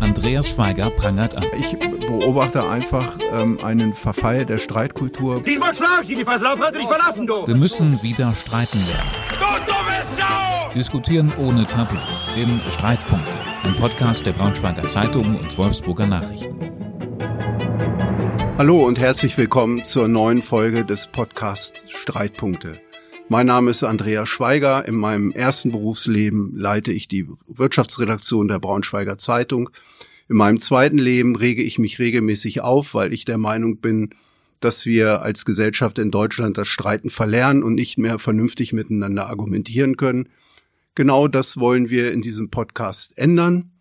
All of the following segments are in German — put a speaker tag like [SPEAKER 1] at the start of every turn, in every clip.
[SPEAKER 1] Andreas Schweiger prangert an.
[SPEAKER 2] Ich beobachte einfach ähm, einen Verfall der Streitkultur.
[SPEAKER 3] Diesmal schlag ich die Versauf, kannst du dich verlassen, du!
[SPEAKER 1] Wir müssen wieder streiten lernen.
[SPEAKER 3] Du dumme Sau!
[SPEAKER 1] Diskutieren ohne Tabu. In Streitpunkte. Ein Podcast der Braunschweiger Zeitung und Wolfsburger Nachrichten.
[SPEAKER 2] Hallo und herzlich willkommen zur neuen Folge des Podcasts Streitpunkte. Mein Name ist Andreas Schweiger. In meinem ersten Berufsleben leite ich die Wirtschaftsredaktion der Braunschweiger Zeitung. In meinem zweiten Leben rege ich mich regelmäßig auf, weil ich der Meinung bin, dass wir als Gesellschaft in Deutschland das Streiten verlernen und nicht mehr vernünftig miteinander argumentieren können. Genau das wollen wir in diesem Podcast ändern.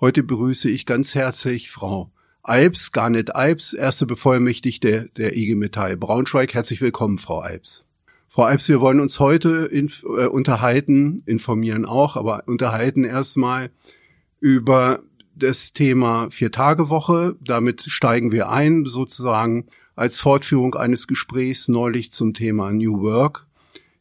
[SPEAKER 2] Heute begrüße ich ganz herzlich Frau Alps, Garnet Alps, erste Bevollmächtigte der IG Metall Braunschweig. Herzlich willkommen, Frau Alps. Frau Alps, wir wollen uns heute inf äh, unterhalten, informieren auch, aber unterhalten erstmal über das Thema Vier-Tage-Woche. Damit steigen wir ein, sozusagen als Fortführung eines Gesprächs neulich zum Thema New Work.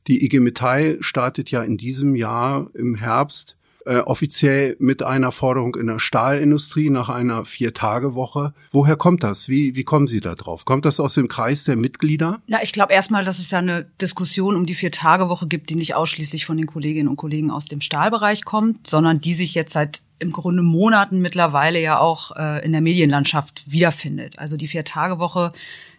[SPEAKER 2] Die IG Metall startet ja in diesem Jahr im Herbst äh, offiziell mit einer Forderung in der Stahlindustrie nach einer Vier-Tage-Woche. Woher kommt das? Wie, wie kommen Sie da drauf? Kommt das aus dem Kreis der Mitglieder?
[SPEAKER 4] Na, ich glaube erstmal, dass es ja eine Diskussion um die Vier-Tage-Woche gibt, die nicht ausschließlich von den Kolleginnen und Kollegen aus dem Stahlbereich kommt, sondern die sich jetzt seit im Grunde Monaten mittlerweile ja auch äh, in der Medienlandschaft wiederfindet. Also die Vier-Tage-Woche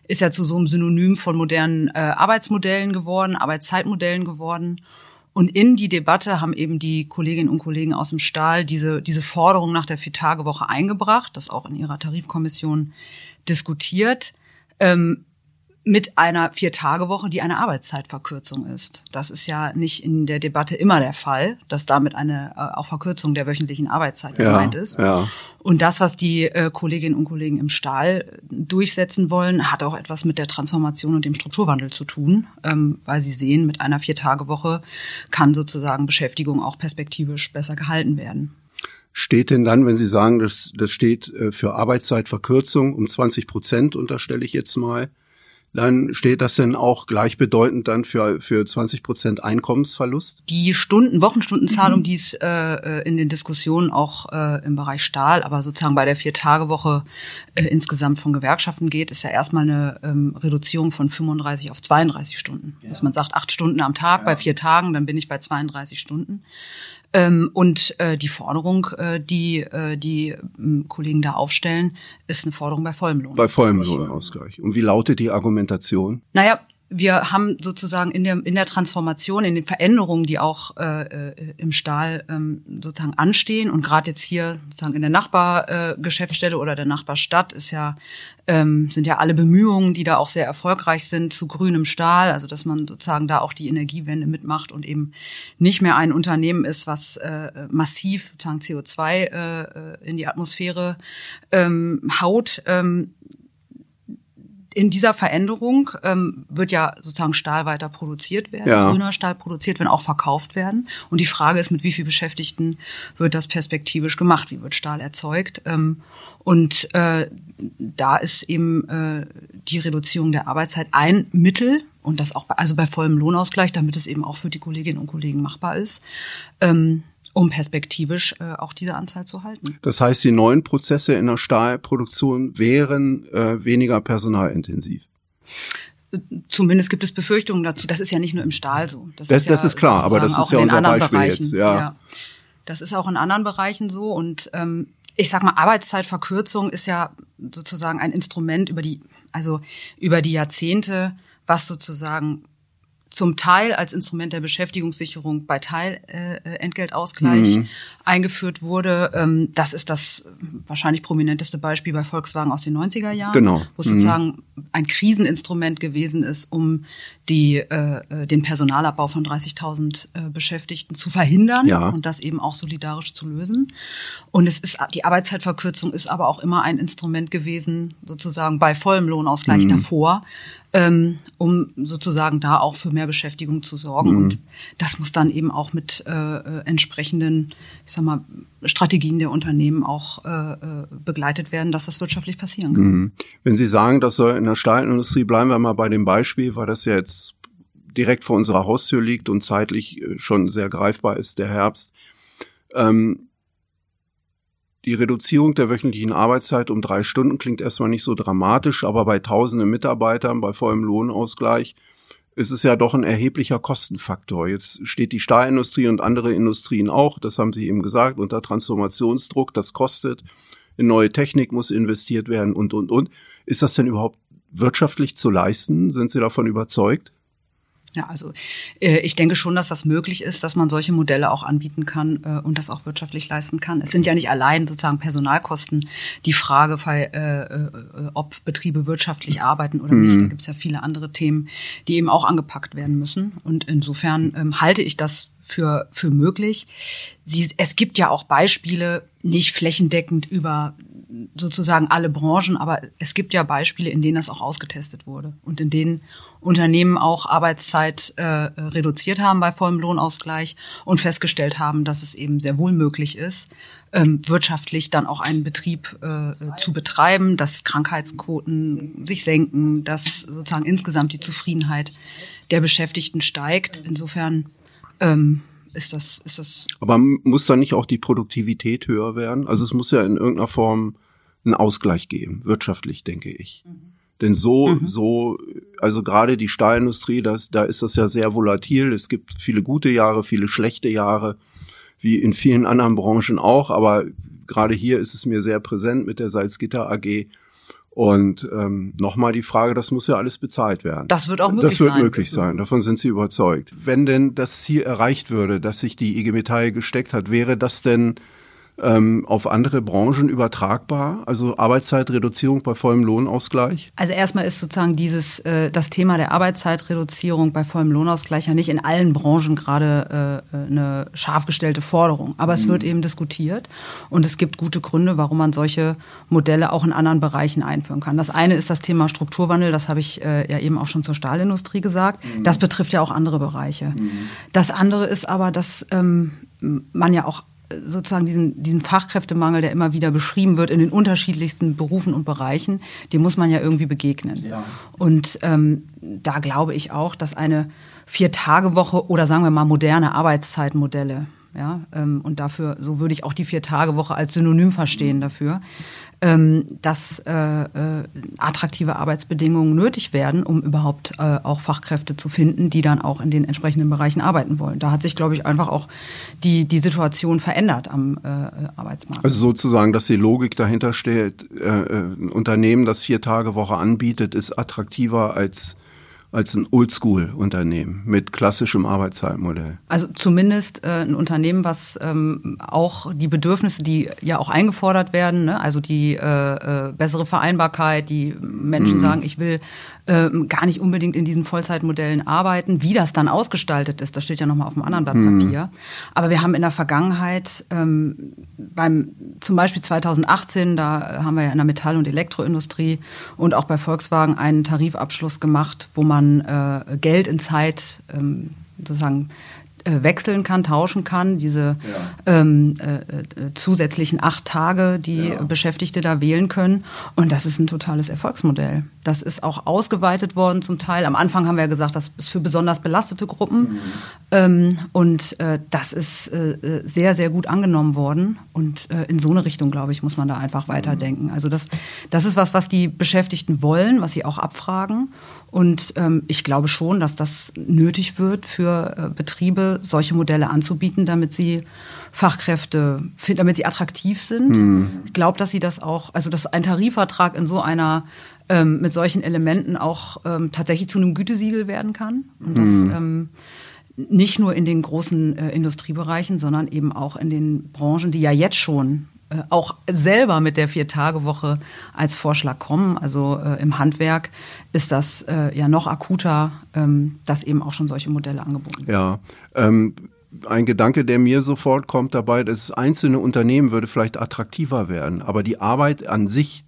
[SPEAKER 4] ist ja zu so einem Synonym von modernen äh, Arbeitsmodellen geworden, Arbeitszeitmodellen geworden. Und in die Debatte haben eben die Kolleginnen und Kollegen aus dem Stahl diese, diese Forderung nach der Vier-Tage-Woche eingebracht, das auch in ihrer Tarifkommission diskutiert. Ähm, mit einer Vier-Tage-Woche, die eine Arbeitszeitverkürzung ist. Das ist ja nicht in der Debatte immer der Fall, dass damit eine äh, auch Verkürzung der wöchentlichen Arbeitszeit ja, gemeint ist. Ja. Und das, was die äh, Kolleginnen und Kollegen im Stahl durchsetzen wollen, hat auch etwas mit der Transformation und dem Strukturwandel zu tun, ähm, weil sie sehen, mit einer Vier-Tage-Woche kann sozusagen Beschäftigung auch perspektivisch besser gehalten werden.
[SPEAKER 2] Steht denn dann, wenn Sie sagen, das, das steht äh, für Arbeitszeitverkürzung um 20 Prozent, unterstelle ich jetzt mal, dann steht das denn auch gleichbedeutend dann für, für 20 Prozent Einkommensverlust?
[SPEAKER 4] Die Stunden, Wochenstundenzahlung, mhm. die es äh, äh, in den Diskussionen auch äh, im Bereich Stahl, aber sozusagen bei der Vier-Tage-Woche äh, insgesamt von Gewerkschaften geht, ist ja erstmal eine ähm, Reduzierung von 35 auf 32 Stunden. Ja. Dass man sagt, acht Stunden am Tag ja. bei vier Tagen, dann bin ich bei 32 Stunden. Ähm, und äh, die Forderung, äh, die äh, die äh, Kollegen da aufstellen, ist eine Forderung bei vollem Lohn.
[SPEAKER 2] Bei vollem Lohnausgleich. Und wie lautet die Argumentation?
[SPEAKER 4] Naja, wir haben sozusagen in der, in der Transformation, in den Veränderungen, die auch äh, äh, im Stahl ähm, sozusagen anstehen und gerade jetzt hier sozusagen in der Nachbargeschäftsstelle äh, oder der Nachbarstadt ist ja ähm, sind ja alle Bemühungen, die da auch sehr erfolgreich sind zu grünem Stahl, also dass man sozusagen da auch die Energiewende mitmacht und eben nicht mehr ein Unternehmen ist, was äh, massiv sozusagen CO2 äh, äh, in die Atmosphäre ähm, haut. Ähm, in dieser Veränderung ähm, wird ja sozusagen Stahl weiter produziert werden, ja. grüner Stahl produziert werden, auch verkauft werden. Und die Frage ist, mit wie viel Beschäftigten wird das perspektivisch gemacht? Wie wird Stahl erzeugt? Ähm, und äh, da ist eben äh, die Reduzierung der Arbeitszeit ein Mittel und das auch bei, also bei vollem Lohnausgleich, damit es eben auch für die Kolleginnen und Kollegen machbar ist. Ähm, um perspektivisch äh, auch diese Anzahl zu halten.
[SPEAKER 2] Das heißt, die neuen Prozesse in der Stahlproduktion wären äh, weniger personalintensiv.
[SPEAKER 4] Zumindest gibt es Befürchtungen dazu. Das ist ja nicht nur im Stahl so.
[SPEAKER 2] Das, das ist, ja das ist klar, aber das ist ja unser Beispiel Bereichen. jetzt. Ja. ja.
[SPEAKER 4] Das ist auch in anderen Bereichen so. Und ähm, ich sag mal, Arbeitszeitverkürzung ist ja sozusagen ein Instrument über die, also über die Jahrzehnte, was sozusagen zum Teil als Instrument der Beschäftigungssicherung bei Teilentgeltausgleich äh, mhm. Eingeführt wurde. Ähm, das ist das wahrscheinlich prominenteste Beispiel bei Volkswagen aus den 90er Jahren,
[SPEAKER 2] genau.
[SPEAKER 4] wo es mhm. sozusagen ein Kriseninstrument gewesen ist, um die, äh, äh den Personalabbau von 30.000 äh, Beschäftigten zu verhindern ja. und das eben auch solidarisch zu lösen. Und es ist die Arbeitszeitverkürzung ist aber auch immer ein Instrument gewesen, sozusagen bei vollem Lohnausgleich mhm. davor, ähm, um sozusagen da auch für mehr Beschäftigung zu sorgen. Mhm. Und das muss dann eben auch mit äh, äh, entsprechenden, sag mal, Strategien der Unternehmen auch äh, äh, begleitet werden, dass das wirtschaftlich passieren kann. Mhm.
[SPEAKER 2] Wenn Sie sagen, das soll in der Stahlindustrie, bleiben wir mal bei dem Beispiel, weil das ja jetzt direkt vor unserer Haustür liegt und zeitlich äh, schon sehr greifbar ist, der Herbst. Ähm, die Reduzierung der wöchentlichen Arbeitszeit um drei Stunden klingt erstmal nicht so dramatisch, aber bei tausenden Mitarbeitern, bei vollem Lohnausgleich, ist es ja doch ein erheblicher Kostenfaktor. Jetzt steht die Stahlindustrie und andere Industrien auch, das haben Sie eben gesagt, unter Transformationsdruck, das kostet, in neue Technik muss investiert werden und, und, und. Ist das denn überhaupt wirtschaftlich zu leisten? Sind Sie davon überzeugt?
[SPEAKER 4] Ja, also äh, ich denke schon, dass das möglich ist, dass man solche Modelle auch anbieten kann äh, und das auch wirtschaftlich leisten kann. Es sind ja nicht allein sozusagen Personalkosten die Frage, weil, äh, äh, ob Betriebe wirtschaftlich arbeiten oder nicht. Da mhm. gibt es ja viele andere Themen, die eben auch angepackt werden müssen. Und insofern ähm, halte ich das für, für möglich. Sie, es gibt ja auch Beispiele, nicht flächendeckend über sozusagen alle Branchen, aber es gibt ja Beispiele, in denen das auch ausgetestet wurde und in denen Unternehmen auch Arbeitszeit äh, reduziert haben bei vollem Lohnausgleich und festgestellt haben, dass es eben sehr wohl möglich ist, ähm, wirtschaftlich dann auch einen Betrieb äh, zu betreiben, dass Krankheitsquoten sich senken, dass sozusagen insgesamt die Zufriedenheit der Beschäftigten steigt. Insofern ähm, ist das, ist das.
[SPEAKER 2] Aber muss da nicht auch die Produktivität höher werden? Also es muss ja in irgendeiner Form einen Ausgleich geben, wirtschaftlich, denke ich. Mhm. Denn so, mhm. so, also gerade die Stahlindustrie, das, da ist das ja sehr volatil. Es gibt viele gute Jahre, viele schlechte Jahre, wie in vielen anderen Branchen auch. Aber gerade hier ist es mir sehr präsent mit der Salzgitter AG. Und ähm, nochmal die Frage, das muss ja alles bezahlt werden.
[SPEAKER 4] Das wird auch möglich sein.
[SPEAKER 2] Das wird sein. möglich sein, davon sind Sie überzeugt. Wenn denn das Ziel erreicht würde, dass sich die IG Metall gesteckt hat, wäre das denn ähm, auf andere Branchen übertragbar? Also Arbeitszeitreduzierung bei vollem Lohnausgleich?
[SPEAKER 4] Also erstmal ist sozusagen dieses äh, das Thema der Arbeitszeitreduzierung bei vollem Lohnausgleich ja nicht in allen Branchen gerade äh, eine scharf gestellte Forderung, aber es mhm. wird eben diskutiert und es gibt gute Gründe, warum man solche Modelle auch in anderen Bereichen einführen kann. Das eine ist das Thema Strukturwandel, das habe ich äh, ja eben auch schon zur Stahlindustrie gesagt. Mhm. Das betrifft ja auch andere Bereiche. Mhm. Das andere ist aber, dass ähm, man ja auch sozusagen diesen, diesen Fachkräftemangel, der immer wieder beschrieben wird in den unterschiedlichsten Berufen und Bereichen, dem muss man ja irgendwie begegnen. Ja. Und ähm, da glaube ich auch, dass eine Vier-Tage-Woche oder sagen wir mal moderne Arbeitszeitmodelle, ja, ähm, und dafür, so würde ich auch die Vier-Tage-Woche als Synonym verstehen dafür, ähm, dass äh, äh, attraktive Arbeitsbedingungen nötig werden, um überhaupt äh, auch Fachkräfte zu finden, die dann auch in den entsprechenden Bereichen arbeiten wollen. Da hat sich, glaube ich, einfach auch die, die Situation verändert am äh, Arbeitsmarkt.
[SPEAKER 2] Also sozusagen, dass die Logik dahinter steht, äh, äh ein Unternehmen, das vier Tage Woche anbietet, ist attraktiver als als ein Oldschool-Unternehmen mit klassischem Arbeitszeitmodell.
[SPEAKER 4] Also zumindest äh, ein Unternehmen, was ähm, auch die Bedürfnisse, die ja auch eingefordert werden, ne? also die äh, äh, bessere Vereinbarkeit, die Menschen mhm. sagen, ich will ähm, gar nicht unbedingt in diesen Vollzeitmodellen arbeiten. Wie das dann ausgestaltet ist, das steht ja nochmal auf einem anderen Blatt mhm. Papier. Aber wir haben in der Vergangenheit ähm, beim zum Beispiel 2018, da haben wir ja in der Metall- und Elektroindustrie und auch bei Volkswagen einen Tarifabschluss gemacht, wo man äh, Geld in Zeit ähm, sozusagen äh, wechseln kann, tauschen kann, diese ja. ähm, äh, äh, zusätzlichen acht Tage, die ja. Beschäftigte da wählen können. Und das ist ein totales Erfolgsmodell. Das ist auch ausgeweitet worden zum Teil. Am Anfang haben wir ja gesagt, das ist für besonders belastete Gruppen. Mhm. Ähm, und äh, das ist äh, sehr, sehr gut angenommen worden. Und in so eine Richtung, glaube ich, muss man da einfach weiterdenken. Also das, das ist was, was die Beschäftigten wollen, was sie auch abfragen. Und ähm, ich glaube schon, dass das nötig wird für äh, Betriebe, solche Modelle anzubieten, damit sie Fachkräfte, damit sie attraktiv sind. Mhm. Ich glaube, dass sie das auch, also dass ein Tarifvertrag in so einer ähm, mit solchen Elementen auch ähm, tatsächlich zu einem Gütesiegel werden kann. Und das mhm. ähm, nicht nur in den großen äh, Industriebereichen, sondern eben auch in den Branchen, die ja jetzt schon auch selber mit der Vier-Tage-Woche als Vorschlag kommen. Also äh, im Handwerk ist das äh, ja noch akuter, ähm, dass eben auch schon solche Modelle angeboten
[SPEAKER 2] werden. Ja, ähm, ein Gedanke, der mir sofort kommt dabei, das einzelne Unternehmen würde vielleicht attraktiver werden, aber die Arbeit an sich,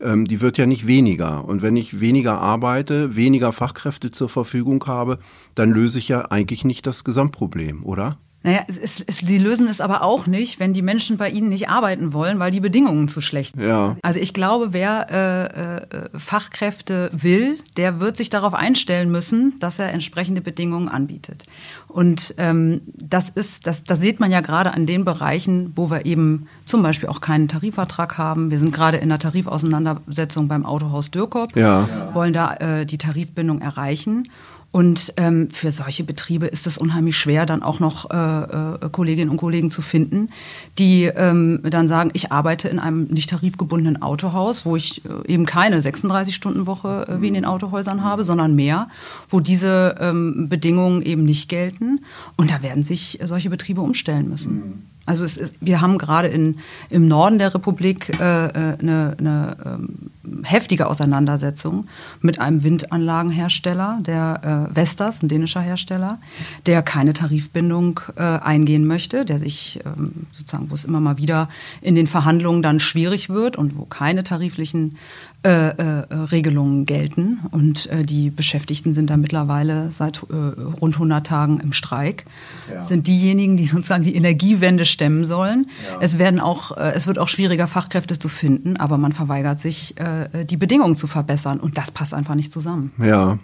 [SPEAKER 2] ähm, die wird ja nicht weniger. Und wenn ich weniger arbeite, weniger Fachkräfte zur Verfügung habe, dann löse ich ja eigentlich nicht das Gesamtproblem, oder?
[SPEAKER 4] Naja, es, es, sie lösen es aber auch nicht, wenn die Menschen bei ihnen nicht arbeiten wollen, weil die Bedingungen zu schlecht sind.
[SPEAKER 2] Ja.
[SPEAKER 4] Also ich glaube, wer äh, äh, Fachkräfte will, der wird sich darauf einstellen müssen, dass er entsprechende Bedingungen anbietet. Und ähm, das ist, das, das sieht man ja gerade an den Bereichen, wo wir eben zum Beispiel auch keinen Tarifvertrag haben. Wir sind gerade in der Tarifauseinandersetzung beim Autohaus Dürkop,
[SPEAKER 2] Ja.
[SPEAKER 4] wollen da äh, die Tarifbindung erreichen. Und ähm, für solche Betriebe ist es unheimlich schwer, dann auch noch äh, äh, Kolleginnen und Kollegen zu finden, die ähm, dann sagen, ich arbeite in einem nicht tarifgebundenen Autohaus, wo ich äh, eben keine 36-Stunden-Woche äh, wie in den Autohäusern habe, sondern mehr, wo diese ähm, Bedingungen eben nicht gelten. Und da werden sich solche Betriebe umstellen müssen. Also ist, wir haben gerade in, im Norden der Republik äh, äh, eine, eine ähm, heftige Auseinandersetzung mit einem Windanlagenhersteller, der äh, Vestas, ein dänischer Hersteller, der keine Tarifbindung äh, eingehen möchte, der sich ähm, sozusagen, wo es immer mal wieder in den Verhandlungen dann schwierig wird und wo keine tariflichen äh, äh, Regelungen gelten. Und äh, die Beschäftigten sind da mittlerweile seit äh, rund 100 Tagen im Streik.
[SPEAKER 2] Ja.
[SPEAKER 4] Sind diejenigen, die sozusagen die Energiewende stemmen sollen.
[SPEAKER 2] Ja.
[SPEAKER 4] Es werden auch, äh, es wird auch schwieriger, Fachkräfte zu finden, aber man verweigert sich, äh, die Bedingungen zu verbessern. Und das passt einfach nicht zusammen.
[SPEAKER 2] Ja.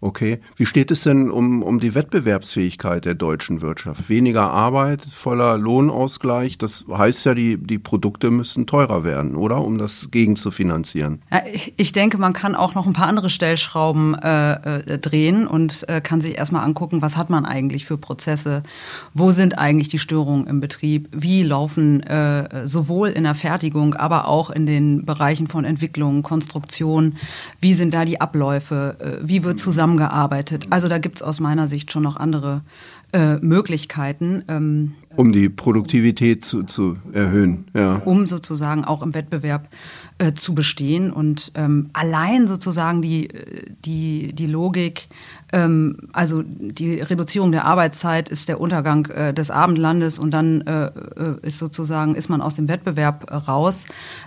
[SPEAKER 2] Okay. Wie steht es denn um, um die Wettbewerbsfähigkeit der deutschen Wirtschaft? Weniger Arbeit, voller Lohnausgleich, das heißt ja, die, die Produkte müssen teurer werden, oder? Um das gegen zu finanzieren.
[SPEAKER 4] Ja, ich, ich denke, man kann auch noch ein paar andere Stellschrauben äh, äh, drehen und äh, kann sich erstmal angucken, was hat man eigentlich für Prozesse, wo sind eigentlich die Störungen im Betrieb, wie laufen äh, sowohl in der Fertigung, aber auch in den Bereichen von Entwicklung, Konstruktion, wie sind da die Abläufe, äh, wie wird zusammengearbeitet. Also da gibt es aus meiner Sicht schon noch andere äh, Möglichkeiten. Ähm,
[SPEAKER 2] um die Produktivität zu, zu erhöhen, ja.
[SPEAKER 4] Um sozusagen auch im Wettbewerb äh, zu bestehen. Und ähm, allein sozusagen die, die, die Logik, ähm, also die Reduzierung der Arbeitszeit ist der Untergang äh, des Abendlandes und dann äh, ist sozusagen, ist man aus dem Wettbewerb raus.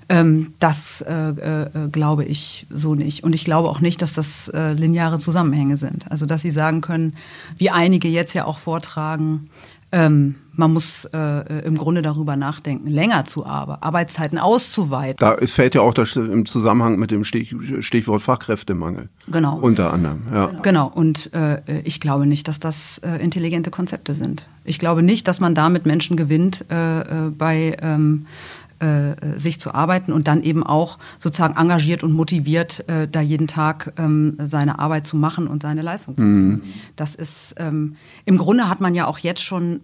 [SPEAKER 4] Ähm, das äh, äh, glaube ich so nicht. Und ich glaube auch nicht, dass das äh, lineare Zusammenhänge sind. Also dass Sie sagen können, wie einige jetzt ja auch vortragen, ähm, man muss äh, im Grunde darüber nachdenken, länger zu arbeiten, Arbeitszeiten auszuweiten.
[SPEAKER 2] Da fällt ja auch das im Zusammenhang mit dem Stich, Stichwort Fachkräftemangel.
[SPEAKER 4] Genau.
[SPEAKER 2] Unter anderem, ja.
[SPEAKER 4] Genau. Und äh, ich glaube nicht, dass das äh, intelligente Konzepte sind. Ich glaube nicht, dass man damit Menschen gewinnt äh, bei ähm, äh, sich zu arbeiten und dann eben auch sozusagen engagiert und motiviert, äh, da jeden Tag ähm, seine Arbeit zu machen und seine Leistung zu bringen. Mhm. Das ist ähm, im Grunde hat man ja auch jetzt schon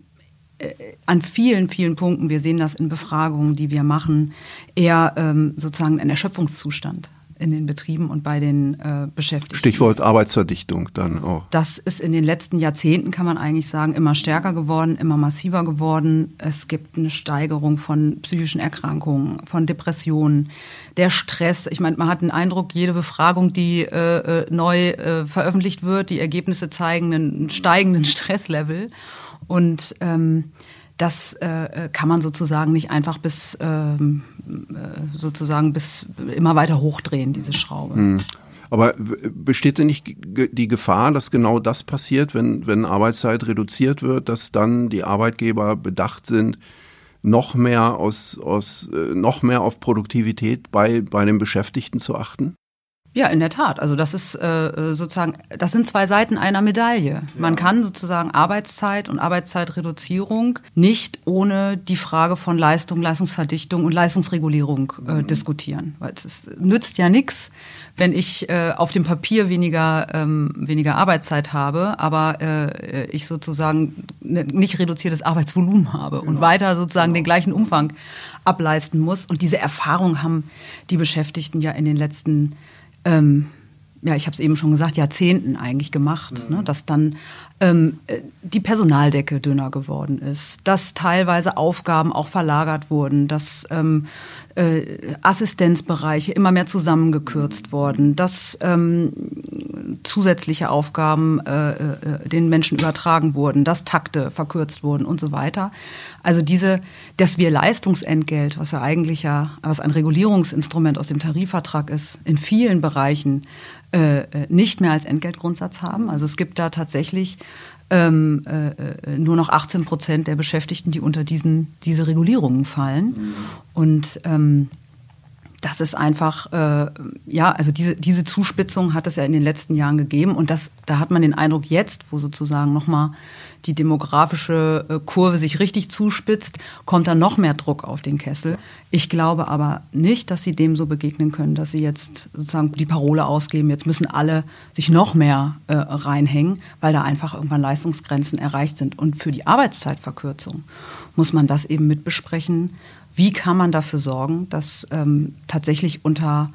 [SPEAKER 4] äh, an vielen, vielen Punkten, wir sehen das in Befragungen, die wir machen, eher ähm, sozusagen ein Erschöpfungszustand in den Betrieben und bei den äh, Beschäftigten.
[SPEAKER 2] Stichwort Arbeitsverdichtung dann auch.
[SPEAKER 4] Das ist in den letzten Jahrzehnten, kann man eigentlich sagen, immer stärker geworden, immer massiver geworden. Es gibt eine Steigerung von psychischen Erkrankungen, von Depressionen, der Stress. Ich meine, man hat den Eindruck, jede Befragung, die äh, neu äh, veröffentlicht wird, die Ergebnisse zeigen einen steigenden Stresslevel. Und ähm, das äh, kann man sozusagen nicht einfach bis ähm, äh, sozusagen bis immer weiter hochdrehen, diese Schraube.
[SPEAKER 2] Hm. Aber besteht denn nicht die Gefahr, dass genau das passiert, wenn, wenn Arbeitszeit reduziert wird, dass dann die Arbeitgeber bedacht sind, noch mehr aus, aus noch mehr auf Produktivität bei, bei den Beschäftigten zu achten?
[SPEAKER 4] Ja, in der Tat. Also das ist äh, sozusagen, das sind zwei Seiten einer Medaille. Ja. Man kann sozusagen Arbeitszeit und Arbeitszeitreduzierung nicht ohne die Frage von Leistung, Leistungsverdichtung und Leistungsregulierung äh, mhm. diskutieren. Weil es nützt ja nichts, wenn ich äh, auf dem Papier weniger, ähm, weniger Arbeitszeit habe, aber äh, ich sozusagen ne, nicht reduziertes Arbeitsvolumen habe genau. und weiter sozusagen genau. den gleichen Umfang ableisten muss. Und diese Erfahrung haben die Beschäftigten ja in den letzten ähm, ja, ich habe es eben schon gesagt, Jahrzehnten eigentlich gemacht, mhm. ne, dass dann ähm, die Personaldecke dünner geworden ist, dass teilweise Aufgaben auch verlagert wurden, dass ähm, äh, Assistenzbereiche immer mehr zusammengekürzt wurden, dass ähm, zusätzliche Aufgaben äh, äh, den Menschen übertragen wurden, dass Takte verkürzt wurden und so weiter. Also diese, dass wir Leistungsentgelt, was ja eigentlich ja, was ein Regulierungsinstrument aus dem Tarifvertrag ist, in vielen Bereichen äh nicht mehr als Entgeltgrundsatz haben. Also es gibt da tatsächlich ähm, äh, äh nur noch 18 Prozent der Beschäftigten, die unter diesen diese Regulierungen fallen. Mhm. Und ähm, das ist einfach, äh, ja, also diese, diese Zuspitzung hat es ja in den letzten Jahren gegeben und das, da hat man den Eindruck jetzt, wo sozusagen nochmal die demografische äh, Kurve sich richtig zuspitzt, kommt da noch mehr Druck auf den Kessel. Ich glaube aber nicht, dass sie dem so begegnen können, dass sie jetzt sozusagen die Parole ausgeben, jetzt müssen alle sich noch mehr äh, reinhängen, weil da einfach irgendwann Leistungsgrenzen erreicht sind. Und für die Arbeitszeitverkürzung muss man das eben mit besprechen wie kann man dafür sorgen, dass ähm, tatsächlich unter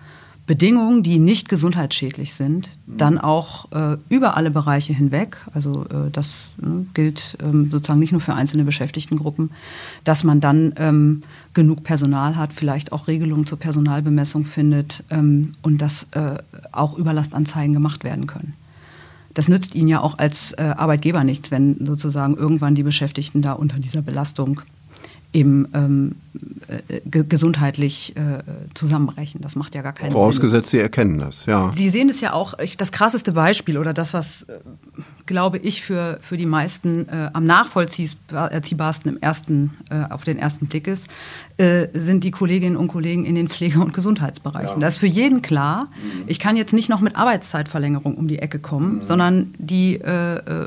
[SPEAKER 4] Bedingungen, die nicht gesundheitsschädlich sind, dann auch äh, über alle Bereiche hinweg, also äh, das äh, gilt ähm, sozusagen nicht nur für einzelne Beschäftigtengruppen, dass man dann ähm, genug Personal hat, vielleicht auch Regelungen zur Personalbemessung findet ähm, und dass äh, auch Überlastanzeigen gemacht werden können. Das nützt Ihnen ja auch als äh, Arbeitgeber nichts, wenn sozusagen irgendwann die Beschäftigten da unter dieser Belastung eben ähm, äh, gesundheitlich äh, zusammenbrechen. Das macht ja gar keinen
[SPEAKER 2] Vorausgesetzt, Sinn. Sie erkennen das, ja.
[SPEAKER 4] Sie sehen es ja auch, ich, das krasseste Beispiel oder das, was, äh, glaube ich, für, für die meisten äh, am nachvollziehbarsten im ersten, äh, auf den ersten Blick ist, äh, sind die Kolleginnen und Kollegen in den Pflege- und Gesundheitsbereichen. Ja. Das ist für jeden klar. Mhm. Ich kann jetzt nicht noch mit Arbeitszeitverlängerung um die Ecke kommen, mhm. sondern die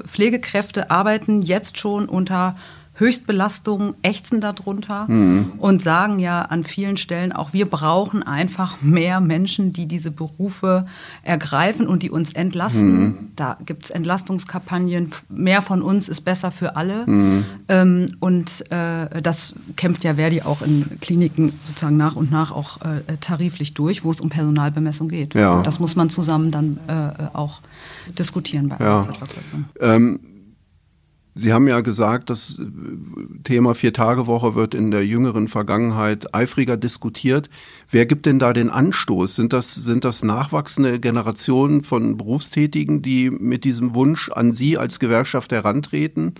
[SPEAKER 4] Pflegekräfte arbeiten jetzt schon unter Höchstbelastungen ächzen darunter mhm. und sagen ja an vielen Stellen auch, wir brauchen einfach mehr Menschen, die diese Berufe ergreifen und die uns entlasten. Mhm. Da gibt es Entlastungskampagnen, mehr von uns ist besser für alle. Mhm. Ähm, und äh, das kämpft ja Verdi auch in Kliniken sozusagen nach und nach auch äh, tariflich durch, wo es um Personalbemessung geht. Ja. Das muss man zusammen dann äh, auch diskutieren bei ja. Arbeitszeitverkürzung. Ähm
[SPEAKER 2] Sie haben ja gesagt, das äh, Thema Vier-Tage-Woche wird in der jüngeren Vergangenheit eifriger diskutiert. Wer gibt denn da den Anstoß? Sind das, sind das nachwachsende Generationen von Berufstätigen, die mit diesem Wunsch an Sie als Gewerkschaft herantreten?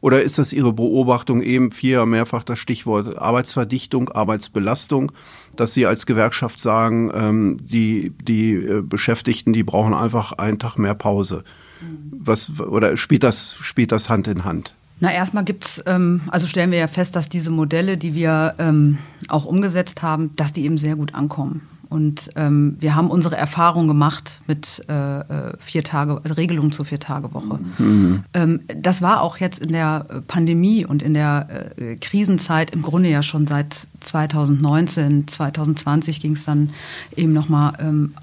[SPEAKER 2] Oder ist das Ihre Beobachtung eben vier mehrfach das Stichwort Arbeitsverdichtung, Arbeitsbelastung, dass Sie als Gewerkschaft sagen, ähm, die, die äh, Beschäftigten, die brauchen einfach einen Tag mehr Pause? Was, oder spielt das, spielt das Hand in Hand?
[SPEAKER 4] Na, erstmal gibt's, ähm, also stellen wir ja fest, dass diese Modelle, die wir ähm, auch umgesetzt haben, dass die eben sehr gut ankommen. Und ähm, wir haben unsere Erfahrung gemacht mit äh, äh vier Tage, also Regelungen zur Vier-Tage-Woche. Mhm. Ähm, das war auch jetzt in der Pandemie und in der äh, Krisenzeit im Grunde ja schon seit 2019, 2020 ging es dann eben nochmal, ähm,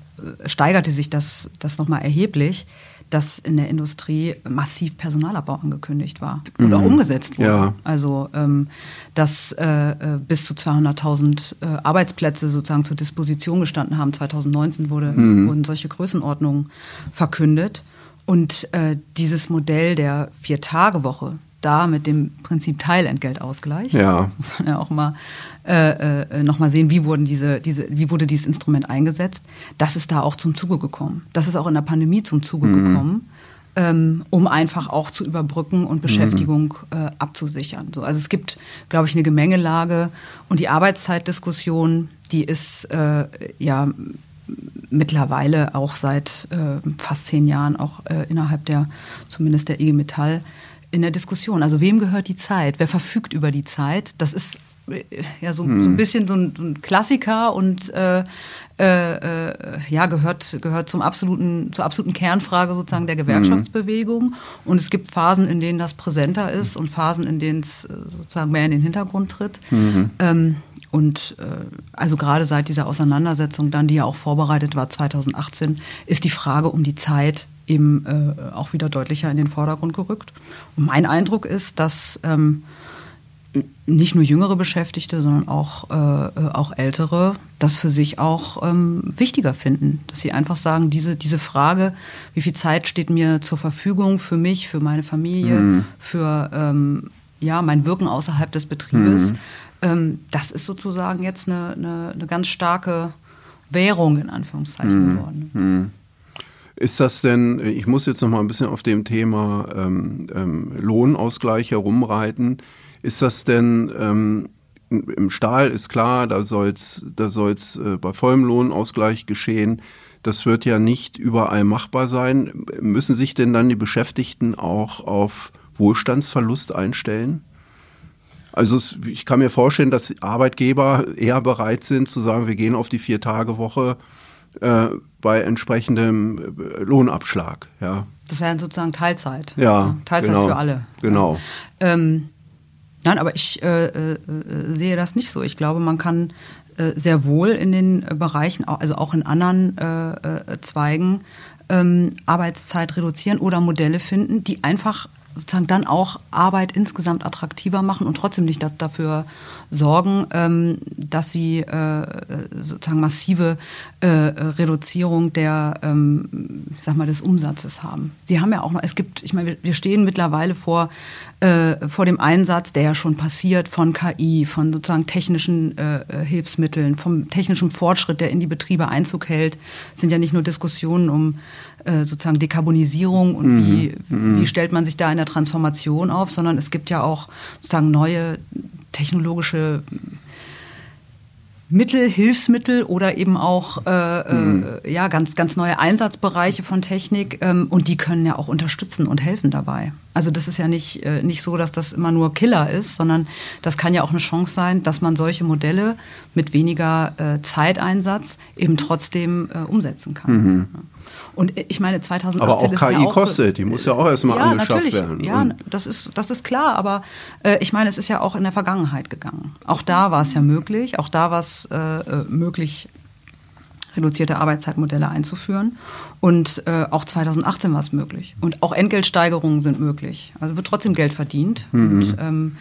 [SPEAKER 4] steigerte sich das, das nochmal erheblich dass in der Industrie massiv Personalabbau angekündigt war oder mhm. umgesetzt wurde. Ja. Also ähm, dass äh, äh bis zu 200.000 äh, Arbeitsplätze sozusagen zur Disposition gestanden haben. 2019 wurde, mhm. wurden solche Größenordnungen verkündet. Und äh, dieses Modell der Vier-Tage-Woche, da mit dem Prinzip Teilentgeltausgleich. Ja. Muss man ja auch mal äh, äh, noch mal sehen, wie wurden diese, diese, wie wurde dieses Instrument eingesetzt. Das ist da auch zum Zuge gekommen. Das ist auch in der Pandemie zum Zuge mhm. gekommen, ähm, um einfach auch zu überbrücken und Beschäftigung mhm. äh, abzusichern. So, also es gibt, glaube ich, eine Gemengelage und die Arbeitszeitdiskussion, die ist äh, ja mittlerweile auch seit äh, fast zehn Jahren auch äh, innerhalb der, zumindest der IG Metall, in der Diskussion. Also wem gehört die Zeit? Wer verfügt über die Zeit? Das ist ja so, hm. so ein bisschen so ein, so ein Klassiker und äh, äh, äh, ja gehört gehört zum absoluten zur absoluten Kernfrage sozusagen der Gewerkschaftsbewegung mhm. und es gibt Phasen in denen das präsenter ist und Phasen in denen es äh, sozusagen mehr in den Hintergrund tritt mhm. ähm, und äh, also gerade seit dieser Auseinandersetzung dann die ja auch vorbereitet war 2018 ist die Frage um die Zeit eben äh, auch wieder deutlicher in den Vordergrund gerückt. Und mein Eindruck ist, dass ähm, nicht nur jüngere Beschäftigte, sondern auch, äh, auch ältere das für sich auch ähm, wichtiger finden. Dass sie einfach sagen, diese, diese Frage, wie viel Zeit steht mir zur Verfügung für mich, für meine Familie, mhm. für ähm, ja, mein Wirken außerhalb des Betriebes, mhm. ähm, das ist sozusagen jetzt eine, eine, eine, ganz starke Währung in Anführungszeichen mhm. geworden.
[SPEAKER 2] Mhm. Ist das denn, ich muss jetzt noch mal ein bisschen auf dem Thema ähm, ähm, Lohnausgleich herumreiten. Ist das denn ähm, im Stahl ist klar, da soll's, da soll's äh, bei vollem Lohnausgleich geschehen. Das wird ja nicht überall machbar sein. Müssen sich denn dann die Beschäftigten auch auf Wohlstandsverlust einstellen? Also es, ich kann mir vorstellen, dass Arbeitgeber eher bereit sind zu sagen, wir gehen auf die Vier-Tage-Woche äh, bei entsprechendem äh, Lohnabschlag. Ja.
[SPEAKER 4] Das wäre sozusagen Teilzeit.
[SPEAKER 2] Ja,
[SPEAKER 4] Teilzeit
[SPEAKER 2] genau,
[SPEAKER 4] für alle.
[SPEAKER 2] Genau.
[SPEAKER 4] Ähm, nein, aber ich äh, äh, sehe das nicht so. Ich glaube, man kann äh, sehr wohl in den äh, Bereichen, also auch in anderen äh, Zweigen, ähm, Arbeitszeit reduzieren oder Modelle finden, die einfach sozusagen dann auch Arbeit insgesamt attraktiver machen und trotzdem nicht dafür sorgen, ähm, dass sie äh, sozusagen massive äh, Reduzierung der, ähm, ich sag mal, des Umsatzes haben. Sie haben ja auch noch, es gibt, ich meine, wir stehen mittlerweile vor, äh, vor dem Einsatz, der ja schon passiert von KI, von sozusagen technischen äh, Hilfsmitteln, vom technischen Fortschritt, der in die Betriebe Einzug hält. Es sind ja nicht nur Diskussionen um äh, sozusagen Dekarbonisierung und mhm. wie, wie stellt man sich da in der Transformation auf, sondern es gibt ja auch sozusagen neue technologische Mittel, Hilfsmittel oder eben auch äh, mhm. äh, ja, ganz, ganz neue Einsatzbereiche von Technik ähm, und die können ja auch unterstützen und helfen dabei. Also das ist ja nicht, äh, nicht so, dass das immer nur Killer ist, sondern das kann ja auch eine Chance sein, dass man solche Modelle mit weniger äh, Zeiteinsatz eben trotzdem äh, umsetzen kann. Mhm. Und ich meine, 2018
[SPEAKER 2] aber auch
[SPEAKER 4] ist
[SPEAKER 2] KI
[SPEAKER 4] ja auch,
[SPEAKER 2] kostet, die muss ja auch erstmal
[SPEAKER 4] ja,
[SPEAKER 2] angeschafft
[SPEAKER 4] natürlich,
[SPEAKER 2] werden.
[SPEAKER 4] Ja,
[SPEAKER 2] Und
[SPEAKER 4] das ist, das ist klar, aber äh, ich meine, es ist ja auch in der Vergangenheit gegangen. Auch da war es ja möglich, auch da war es äh, äh möglich, reduzierte Arbeitszeitmodelle einzuführen. Und äh, auch 2018 war es möglich. Und auch Entgeltsteigerungen sind möglich. Also wird trotzdem Geld verdient. Mhm. Und ähm,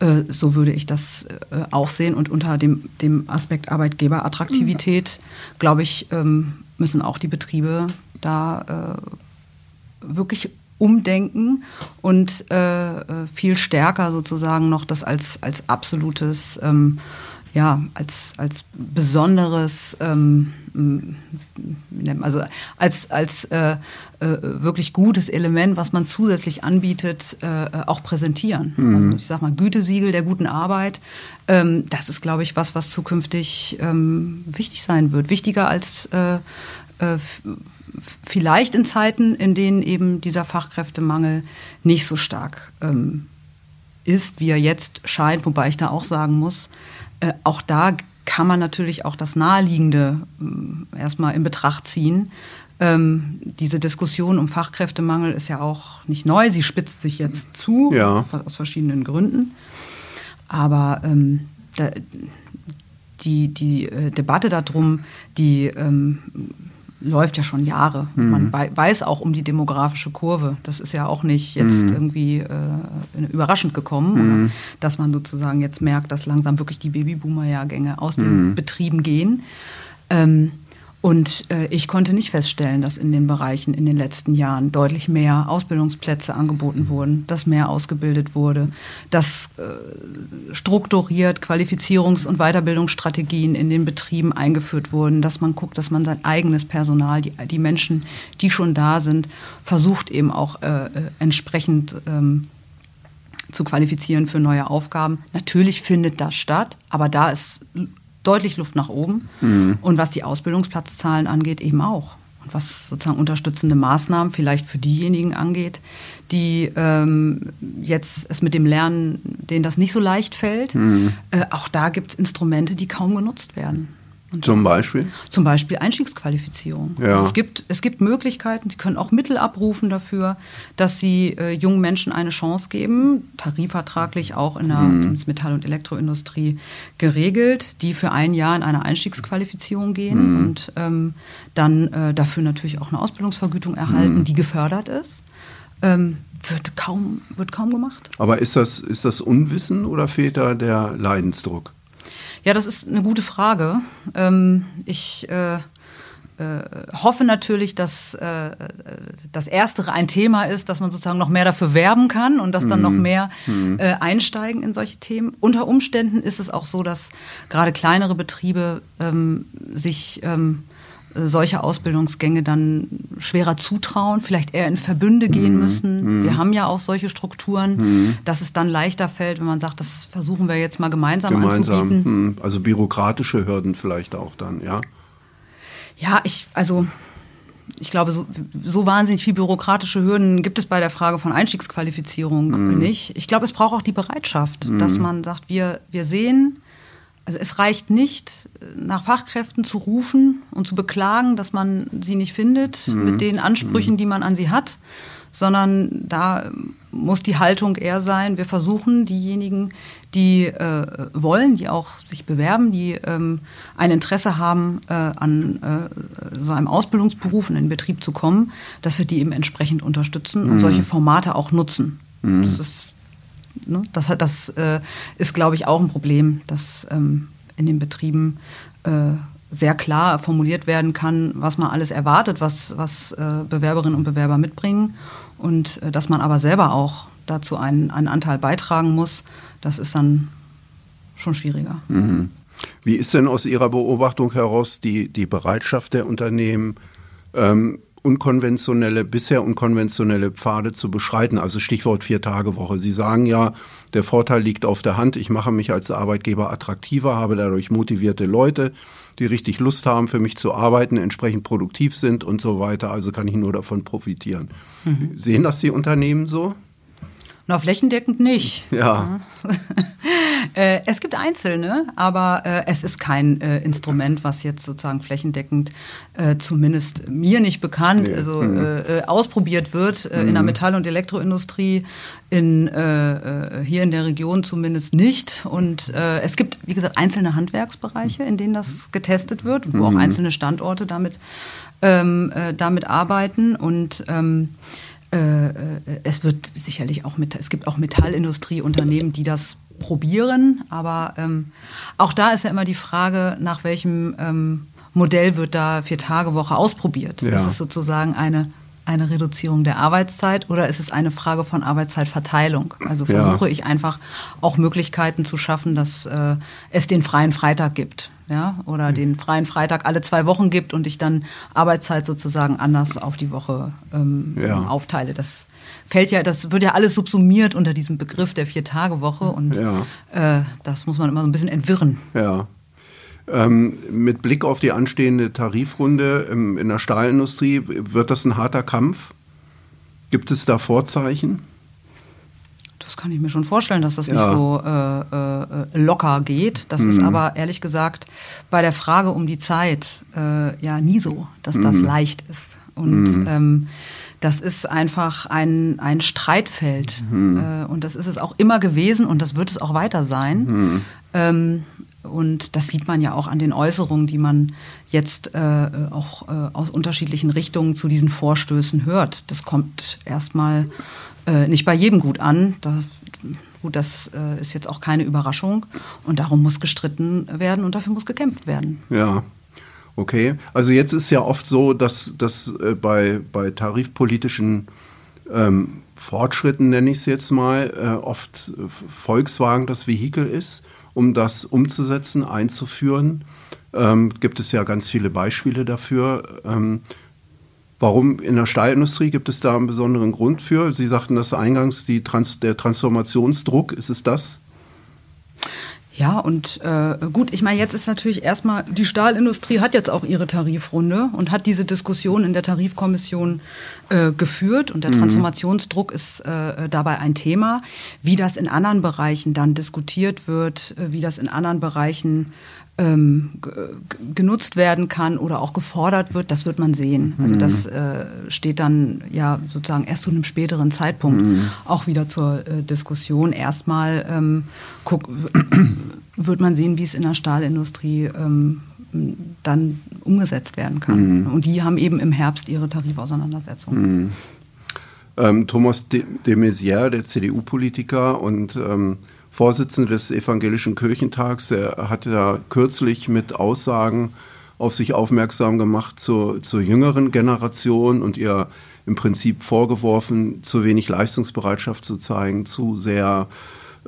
[SPEAKER 4] äh, so würde ich das äh, auch sehen. Und unter dem, dem Aspekt Arbeitgeberattraktivität, mhm. glaube ich, ähm, müssen auch die Betriebe da äh, wirklich umdenken und äh, äh, viel stärker sozusagen noch das als, als absolutes, ähm, ja, als, als besonderes, ähm, also als, als äh, äh, wirklich gutes Element, was man zusätzlich anbietet, äh, auch präsentieren. Mhm. Also ich sag mal, Gütesiegel der guten Arbeit, ähm, das ist, glaube ich, was, was zukünftig ähm, wichtig sein wird. Wichtiger als äh, äh, vielleicht in Zeiten, in denen eben dieser Fachkräftemangel nicht so stark ähm, ist, wie er jetzt scheint, wobei ich da auch sagen muss, äh, auch da kann man natürlich auch das Naheliegende äh, erstmal in Betracht ziehen. Ähm, diese Diskussion um Fachkräftemangel ist ja auch nicht neu, sie spitzt sich jetzt zu, ja. aus verschiedenen Gründen. Aber ähm, da, die, die äh, Debatte darum, die ähm, läuft ja schon Jahre. Mhm. Man weiß auch um die demografische Kurve. Das ist ja auch nicht jetzt mhm. irgendwie äh, überraschend gekommen, mhm. dass man sozusagen jetzt merkt, dass langsam wirklich die Babyboomer-Jahrgänge aus den mhm. Betrieben gehen. Ähm, und äh, ich konnte nicht feststellen, dass in den Bereichen in den letzten Jahren deutlich mehr Ausbildungsplätze angeboten wurden, dass mehr ausgebildet wurde, dass äh, strukturiert Qualifizierungs- und Weiterbildungsstrategien in den Betrieben eingeführt wurden, dass man guckt, dass man sein eigenes Personal, die, die Menschen, die schon da sind, versucht eben auch äh, äh entsprechend ähm, zu qualifizieren für neue Aufgaben. Natürlich findet das statt, aber da ist deutlich Luft nach oben. Mhm. Und was die Ausbildungsplatzzahlen angeht, eben auch. Und was sozusagen unterstützende Maßnahmen vielleicht für diejenigen angeht, die ähm, jetzt es mit dem Lernen, denen das nicht so leicht fällt, mhm. äh, auch da gibt es Instrumente, die kaum genutzt werden.
[SPEAKER 2] Und zum Beispiel?
[SPEAKER 4] Zum Beispiel Einstiegsqualifizierung.
[SPEAKER 2] Ja.
[SPEAKER 4] Also es, gibt, es gibt Möglichkeiten, Sie können auch Mittel abrufen dafür, dass Sie äh, jungen Menschen eine Chance geben, tarifvertraglich auch in der mhm. Metall- und Elektroindustrie geregelt, die für ein Jahr in eine Einstiegsqualifizierung gehen mhm. und ähm, dann äh, dafür natürlich auch eine Ausbildungsvergütung erhalten, mhm. die gefördert ist. Ähm, wird kaum, wird kaum gemacht.
[SPEAKER 2] Aber ist das, ist das Unwissen oder fehlt da der Leidensdruck?
[SPEAKER 4] Ja, das ist eine gute Frage. Ähm, ich äh, äh, hoffe natürlich, dass äh, das Erstere ein Thema ist, dass man sozusagen noch mehr dafür werben kann und dass dann noch mhm. mehr mhm. äh, einsteigen in solche Themen. Unter Umständen ist es auch so, dass gerade kleinere Betriebe ähm, sich ähm, solche Ausbildungsgänge dann schwerer zutrauen, vielleicht eher in Verbünde gehen
[SPEAKER 2] Mhm.
[SPEAKER 4] müssen. Wir haben ja auch solche Strukturen, dass es dann leichter fällt, wenn man sagt, das versuchen wir jetzt mal gemeinsam,
[SPEAKER 2] Gemeinsam.
[SPEAKER 4] anzubieten.
[SPEAKER 2] Hm, Also bürokratische Hürden vielleicht auch dann, ja.
[SPEAKER 4] Ja, ich, also ich glaube, so, so wahnsinnig viel bürokratische Hürden gibt es bei der Frage von Einstiegsqualifizierung nicht. Ich glaube, es braucht auch die Bereitschaft, dass man sagt, wir, wir sehen, also es reicht nicht, nach Fachkräften zu rufen und zu beklagen, dass man sie nicht findet mit den Ansprüchen, die man an sie hat, sondern da muss die Haltung eher sein, wir versuchen diejenigen, die äh, wollen, die auch sich bewerben, die ähm, ein Interesse haben, äh, an äh, so einem Ausbildungsberuf in den Betrieb zu kommen, dass wir die eben entsprechend unterstützen und solche Formate auch nutzen. Das ist Ne? Das, das äh, ist, glaube ich, auch ein Problem, dass ähm, in den Betrieben äh, sehr klar formuliert werden kann, was man alles erwartet, was, was äh, Bewerberinnen und Bewerber mitbringen und äh, dass man aber selber auch dazu einen, einen Anteil beitragen muss, das ist dann schon schwieriger.
[SPEAKER 2] Wie ist denn aus Ihrer Beobachtung heraus die, die Bereitschaft der Unternehmen, ähm, unkonventionelle, bisher unkonventionelle Pfade zu beschreiten? Also Stichwort Vier-Tage-Woche. Sie sagen ja, der Vorteil liegt auf der Hand. Ich mache mich als Arbeitgeber attraktiver, habe dadurch motivierte Leute, die richtig Lust haben, für mich zu arbeiten, entsprechend produktiv sind und so weiter. Also kann ich nur davon profitieren. Sehen das die Unternehmen so?
[SPEAKER 4] Na, flächendeckend nicht.
[SPEAKER 2] Ja.
[SPEAKER 4] Äh, es gibt einzelne, aber äh, es ist kein äh, Instrument, was jetzt sozusagen flächendeckend zumindest mir nicht bekannt,
[SPEAKER 2] Nee.
[SPEAKER 4] also äh, ausprobiert wird in der Metall- und Elektroindustrie, in, hier in der Region zumindest nicht. Und es gibt, wie gesagt, einzelne Handwerksbereiche, in denen das getestet wird und wo auch einzelne Standorte damit, ähm, äh, damit arbeiten. Und ähm, äh, äh, es wird sicherlich auch mit, es gibt auch Metallindustrieunternehmen, die das probieren, aber ähm, auch da ist ja immer die Frage, nach welchem ähm, Modell wird da Vier-Tage-Woche ausprobiert.
[SPEAKER 2] Ja.
[SPEAKER 4] Ist es sozusagen eine, eine Reduzierung der Arbeitszeit oder ist es eine Frage von Arbeitszeitverteilung? Also
[SPEAKER 2] Ja.
[SPEAKER 4] versuche ich einfach auch Möglichkeiten zu schaffen, dass äh, es den freien Freitag gibt. Ja, oder den freien Freitag alle zwei Wochen gibt und ich dann Arbeitszeit sozusagen anders auf die Woche ähm,
[SPEAKER 2] Ja.
[SPEAKER 4] aufteile. Das fällt ja, das wird ja alles subsumiert unter diesem Begriff der Vier-Tage-Woche und
[SPEAKER 2] Ja.
[SPEAKER 4] äh, das muss man immer so ein bisschen entwirren.
[SPEAKER 2] Ja. Ähm, mit Blick auf die anstehende Tarifrunde ähm, in der Stahlindustrie, wird das ein harter Kampf? Gibt es da Vorzeichen?
[SPEAKER 4] Das kann ich mir schon vorstellen, dass das
[SPEAKER 2] Ja.
[SPEAKER 4] nicht so äh, äh, locker geht. Das ist aber ehrlich gesagt bei der Frage um die Zeit äh, ja nie so, dass das leicht ist. Und ähm, das ist einfach ein, ein Streitfeld. Äh, und das ist es auch immer gewesen und das wird es auch weiter sein. Ähm, und das sieht man ja auch an den Äußerungen, die man jetzt äh, auch äh, aus unterschiedlichen Richtungen zu diesen Vorstößen hört. Das kommt erstmal äh, nicht bei jedem gut an. Da, gut, das äh, ist jetzt auch keine Überraschung. Und darum muss gestritten werden und dafür muss gekämpft werden.
[SPEAKER 2] Ja. Okay. Also jetzt ist ja oft so, dass, dass äh, bei, bei tarifpolitischen ähm, Fortschritten, nenne ich es jetzt mal, äh, oft Volkswagen das Vehikel ist, um das umzusetzen, einzuführen. Ähm, gibt es ja ganz viele Beispiele dafür. Ähm, warum in der Stahlindustrie gibt es da einen besonderen Grund für? Sie sagten das eingangs, Trans der Transformationsdruck, ist es das?
[SPEAKER 4] Ja, und äh, gut, ich meine, jetzt ist natürlich erstmal, die Stahlindustrie hat jetzt auch ihre Tarifrunde und hat diese Diskussion in der Tarifkommission äh, geführt und der Transformationsdruck ist äh, dabei ein Thema. Wie das in anderen Bereichen dann diskutiert wird, äh, wie das in anderen Bereichen ähm, genutzt werden kann oder auch gefordert wird, das wird man sehen. Also das äh, steht dann ja sozusagen erst zu einem späteren Zeitpunkt auch wieder zur äh, Diskussion. Erstmal ähm, guck, wird man sehen, wie es in der Stahlindustrie ähm, dann umgesetzt werden kann. Und die haben eben im Herbst ihre Tarifauseinandersetzung.
[SPEAKER 2] ähm, Thomas de, de Maizière, der CDU-Politiker und ähm, Vorsitzende des Evangelischen Kirchentags, der hat ja kürzlich mit Aussagen auf sich aufmerksam gemacht zur, zur jüngeren Generation und ihr im Prinzip vorgeworfen, zu wenig Leistungsbereitschaft zu zeigen, zu sehr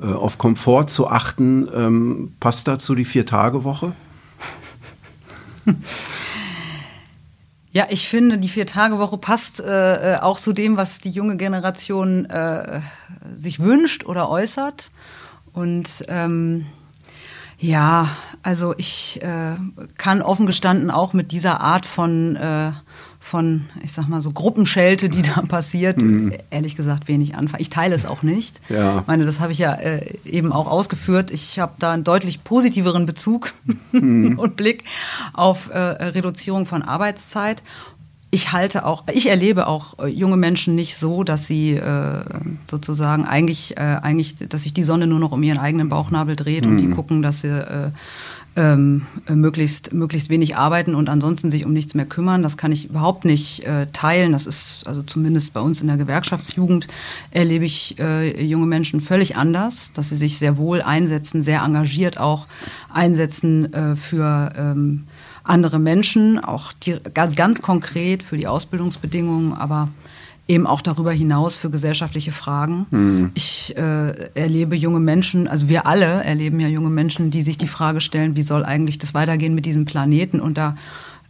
[SPEAKER 2] äh, auf Komfort zu achten. Ähm, passt dazu die Vier-Tage-Woche?
[SPEAKER 4] Ja, ich finde, die Vier-Tage-Woche passt äh, auch zu dem, was die junge Generation äh, sich wünscht oder äußert. Und ähm, ja, also ich äh, kann offen gestanden auch mit dieser Art von äh, von, ich sag mal so Gruppenschelte, die da passiert, mhm. ehrlich gesagt wenig anfangen. Ich teile es auch nicht. Ja. Ich meine, das habe ich ja äh, eben auch ausgeführt. Ich habe da einen deutlich positiveren Bezug mhm. und Blick auf äh, Reduzierung von Arbeitszeit. Ich halte auch, ich erlebe auch äh, junge Menschen nicht so, dass sie äh, sozusagen eigentlich, äh, eigentlich, dass sich die Sonne nur noch um ihren eigenen Bauchnabel dreht mhm. und die mhm. gucken, dass sie äh, ähm, möglichst, möglichst wenig arbeiten und ansonsten sich um nichts mehr kümmern. Das kann ich überhaupt nicht äh, teilen. Das ist also zumindest bei uns in der Gewerkschaftsjugend erlebe ich äh, junge Menschen völlig anders, dass sie sich sehr wohl einsetzen, sehr engagiert auch einsetzen äh, für ähm, andere Menschen, auch die, ganz, ganz konkret für die Ausbildungsbedingungen, aber eben auch darüber hinaus für gesellschaftliche Fragen. Mhm. Ich äh, erlebe junge Menschen, also wir alle erleben ja junge Menschen, die sich die Frage stellen, wie soll eigentlich das weitergehen mit diesem Planeten und da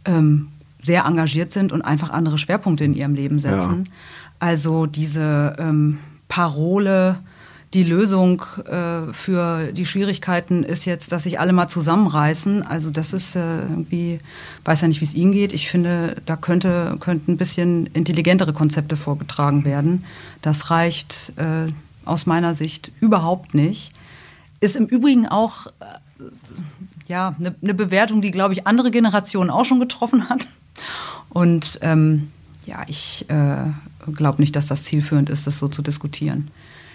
[SPEAKER 4] ähm, sehr engagiert sind und einfach andere Schwerpunkte in ihrem Leben setzen. Ja. Also diese ähm, Parole, die Lösung äh, für die Schwierigkeiten ist jetzt, dass sich alle mal zusammenreißen. Also das ist äh, irgendwie, weiß ja nicht, wie es Ihnen geht. Ich finde, da könnte, könnten ein bisschen intelligentere Konzepte vorgetragen werden. Das reicht äh, aus meiner Sicht überhaupt nicht. Ist im Übrigen auch äh, ja eine ne Bewertung, die, glaube ich, andere Generationen auch schon getroffen hat. Und ähm, ja, ich äh, glaube nicht, dass das zielführend ist, das so zu diskutieren.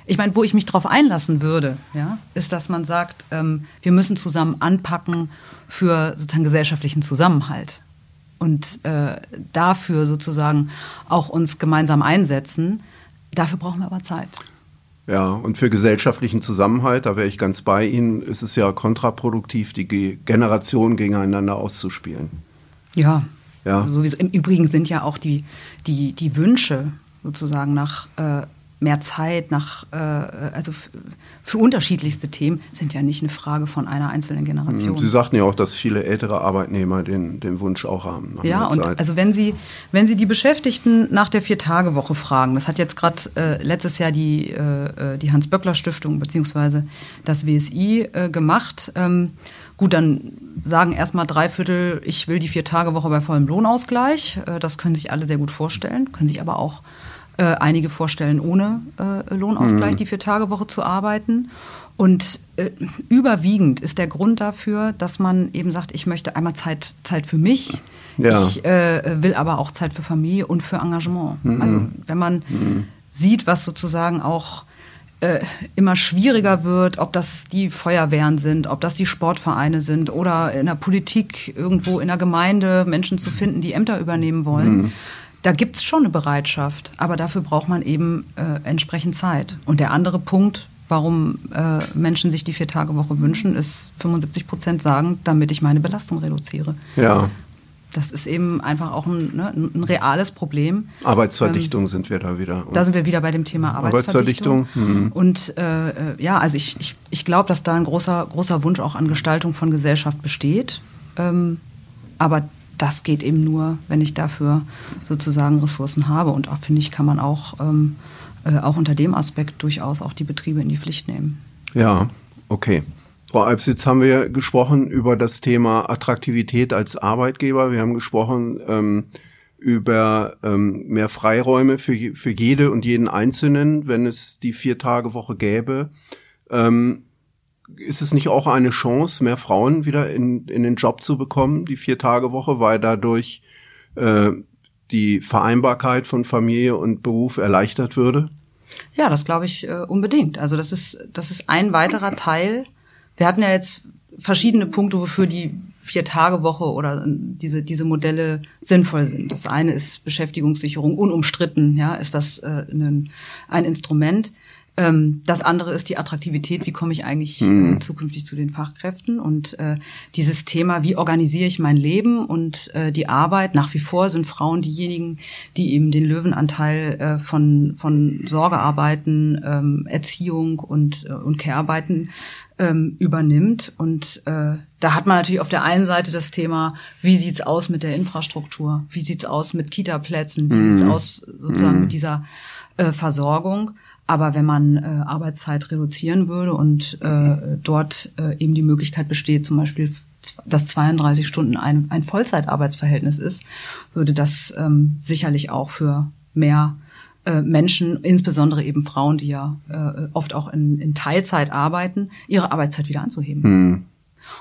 [SPEAKER 4] Ich meine, wo ich mich darauf einlassen würde, ja, ist, dass man sagt, ähm, wir müssen zusammen anpacken für sozusagen gesellschaftlichen Zusammenhalt und äh, dafür sozusagen auch uns gemeinsam einsetzen. Dafür brauchen wir aber Zeit.
[SPEAKER 2] Ja, und für gesellschaftlichen Zusammenhalt, da wäre ich ganz bei Ihnen, ist es ja kontraproduktiv, die Generationen gegeneinander auszuspielen.
[SPEAKER 4] Ja. ja. Sowieso. Im Übrigen sind ja auch die, die, die Wünsche sozusagen nach äh, mehr Zeit nach, äh, also für unterschiedlichste Themen sind ja nicht eine Frage von einer einzelnen Generation.
[SPEAKER 2] Sie sagten ja auch, dass viele ältere Arbeitnehmer den, den Wunsch auch haben.
[SPEAKER 4] Ja, und Zeit. also wenn Sie, wenn Sie die Beschäftigten nach der Vier-Tage-Woche fragen, das hat jetzt gerade äh, letztes Jahr die, äh, äh die Hans-Böckler-Stiftung beziehungsweise das WSI äh, gemacht. Ähm, Gut, dann sagen erstmal drei Viertel, ich will die Vier-Tage-Woche bei vollem Lohnausgleich. Äh, das können sich alle sehr gut vorstellen, können sich aber auch äh, einige vorstellen, ohne äh, Lohnausgleich mhm. die Vier-Tage-Woche zu arbeiten. Und äh, überwiegend ist der Grund dafür, dass man eben sagt, ich möchte einmal Zeit, Zeit für mich, ja. ich äh, will aber auch Zeit für Familie und für Engagement. Mhm. Also wenn man mhm. sieht, was sozusagen auch äh, immer schwieriger wird, ob das die Feuerwehren sind, ob das die Sportvereine sind oder in der Politik irgendwo in der Gemeinde Menschen zu finden, die Ämter übernehmen wollen. Mhm da gibt es schon eine Bereitschaft, aber dafür braucht man eben äh, entsprechend Zeit. Und der andere Punkt, warum äh, Menschen sich die Vier-Tage-Woche wünschen, ist 75 Prozent sagen, damit ich meine Belastung reduziere.
[SPEAKER 2] Ja.
[SPEAKER 4] Das ist eben einfach auch ein, ne, ein reales Problem.
[SPEAKER 2] Arbeitsverdichtung ähm, sind wir da wieder.
[SPEAKER 4] Da sind wir wieder bei dem Thema Arbeitsverdichtung. Arbeitsverdichtung. Mhm. Und äh, äh, ja, also ich, ich, ich glaube, dass da ein großer, großer Wunsch auch an Gestaltung von Gesellschaft besteht. Ähm, aber das geht eben nur, wenn ich dafür sozusagen Ressourcen habe. Und auch, finde ich, kann man auch, ähm, äh, auch unter dem Aspekt durchaus auch die Betriebe in die Pflicht nehmen.
[SPEAKER 2] Ja, okay. Frau Alps, jetzt haben wir gesprochen über das Thema Attraktivität als Arbeitgeber. Wir haben gesprochen ähm, über ähm, mehr Freiräume für, für jede und jeden Einzelnen, wenn es die Vier-Tage-Woche gäbe. Ähm, ist es nicht auch eine Chance, mehr Frauen wieder in, in den Job zu bekommen, die Vier-Tage-Woche, weil dadurch äh, die Vereinbarkeit von Familie und Beruf erleichtert würde?
[SPEAKER 4] Ja, das glaube ich äh, unbedingt. Also das ist, das ist ein weiterer Teil. Wir hatten ja jetzt verschiedene Punkte, wofür die Vier-Tage-Woche oder diese, diese Modelle sinnvoll sind. Das eine ist Beschäftigungssicherung, unumstritten, ja, ist das äh, ein, ein Instrument. Ähm, das andere ist die Attraktivität. Wie komme ich eigentlich mhm. zukünftig zu den Fachkräften? Und äh, dieses Thema, wie organisiere ich mein Leben und äh, die Arbeit? Nach wie vor sind Frauen diejenigen, die eben den Löwenanteil äh, von, von Sorgearbeiten, ähm, Erziehung und, äh, und Care-Arbeiten ähm, übernimmt. Und äh, da hat man natürlich auf der einen Seite das Thema, wie sieht's aus mit der Infrastruktur, wie sieht's aus mit Kita-Plätzen, wie mhm. sieht's aus sozusagen mhm. mit dieser äh, Versorgung. Aber wenn man äh, Arbeitszeit reduzieren würde und äh, dort äh, eben die Möglichkeit besteht, zum Beispiel dass 32 Stunden ein, ein Vollzeitarbeitsverhältnis ist, würde das ähm, sicherlich auch für mehr äh, Menschen, insbesondere eben Frauen, die ja äh, oft auch in, in Teilzeit arbeiten, ihre Arbeitszeit wieder anzuheben. Hm.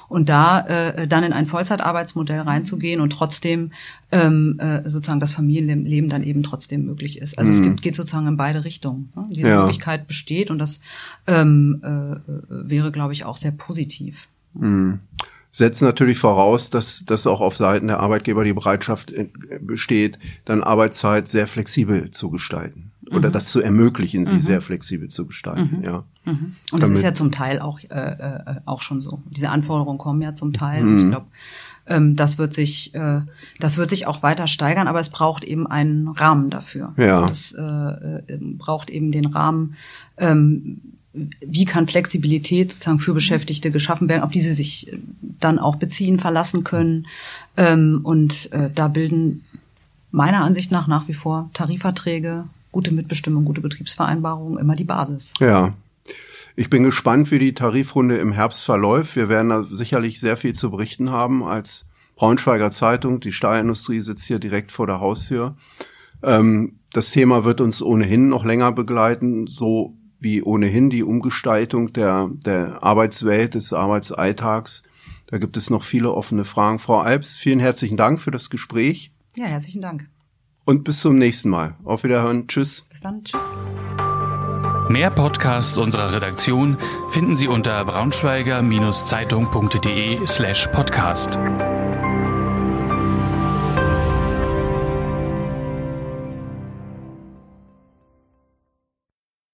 [SPEAKER 4] Und da äh, dann in ein Vollzeitarbeitsmodell reinzugehen und trotzdem ähm, äh, sozusagen das Familienleben dann eben trotzdem möglich ist. Also mhm. es gibt, geht sozusagen in beide Richtungen. Ne? Diese ja. Möglichkeit besteht und das ähm, äh, wäre, glaube ich, auch sehr positiv.
[SPEAKER 2] Mhm setzt natürlich voraus, dass, dass auch auf Seiten der Arbeitgeber die Bereitschaft äh, besteht, dann Arbeitszeit sehr flexibel zu gestalten oder mhm. das zu ermöglichen, sie mhm. sehr flexibel zu gestalten. Mhm. Ja.
[SPEAKER 4] Mhm. Und das ist ja zum Teil auch äh, äh, auch schon so. Diese Anforderungen kommen ja zum Teil. Und ich mhm. glaube, ähm, das wird sich äh, das wird sich auch weiter steigern, aber es braucht eben einen Rahmen dafür. Ja. Das äh, äh, braucht eben den Rahmen. Ähm, wie kann Flexibilität sozusagen für Beschäftigte geschaffen werden, auf die sie sich dann auch beziehen, verlassen können. Ähm, und äh, da bilden meiner Ansicht nach nach wie vor Tarifverträge, gute Mitbestimmung, gute Betriebsvereinbarungen immer die Basis.
[SPEAKER 2] Ja. Ich bin gespannt, wie die Tarifrunde im Herbst verläuft. Wir werden da sicherlich sehr viel zu berichten haben als Braunschweiger Zeitung. Die Stahlindustrie sitzt hier direkt vor der Haustür. Ähm, das Thema wird uns ohnehin noch länger begleiten, so wie ohnehin die Umgestaltung der, der Arbeitswelt, des Arbeitsalltags. Da gibt es noch viele offene Fragen. Frau Alps, vielen herzlichen Dank für das Gespräch.
[SPEAKER 4] Ja, herzlichen Dank.
[SPEAKER 2] Und bis zum nächsten Mal. Auf Wiederhören. Tschüss.
[SPEAKER 4] Bis dann. Tschüss.
[SPEAKER 1] Mehr Podcasts unserer Redaktion finden Sie unter braunschweiger-zeitung.de slash podcast.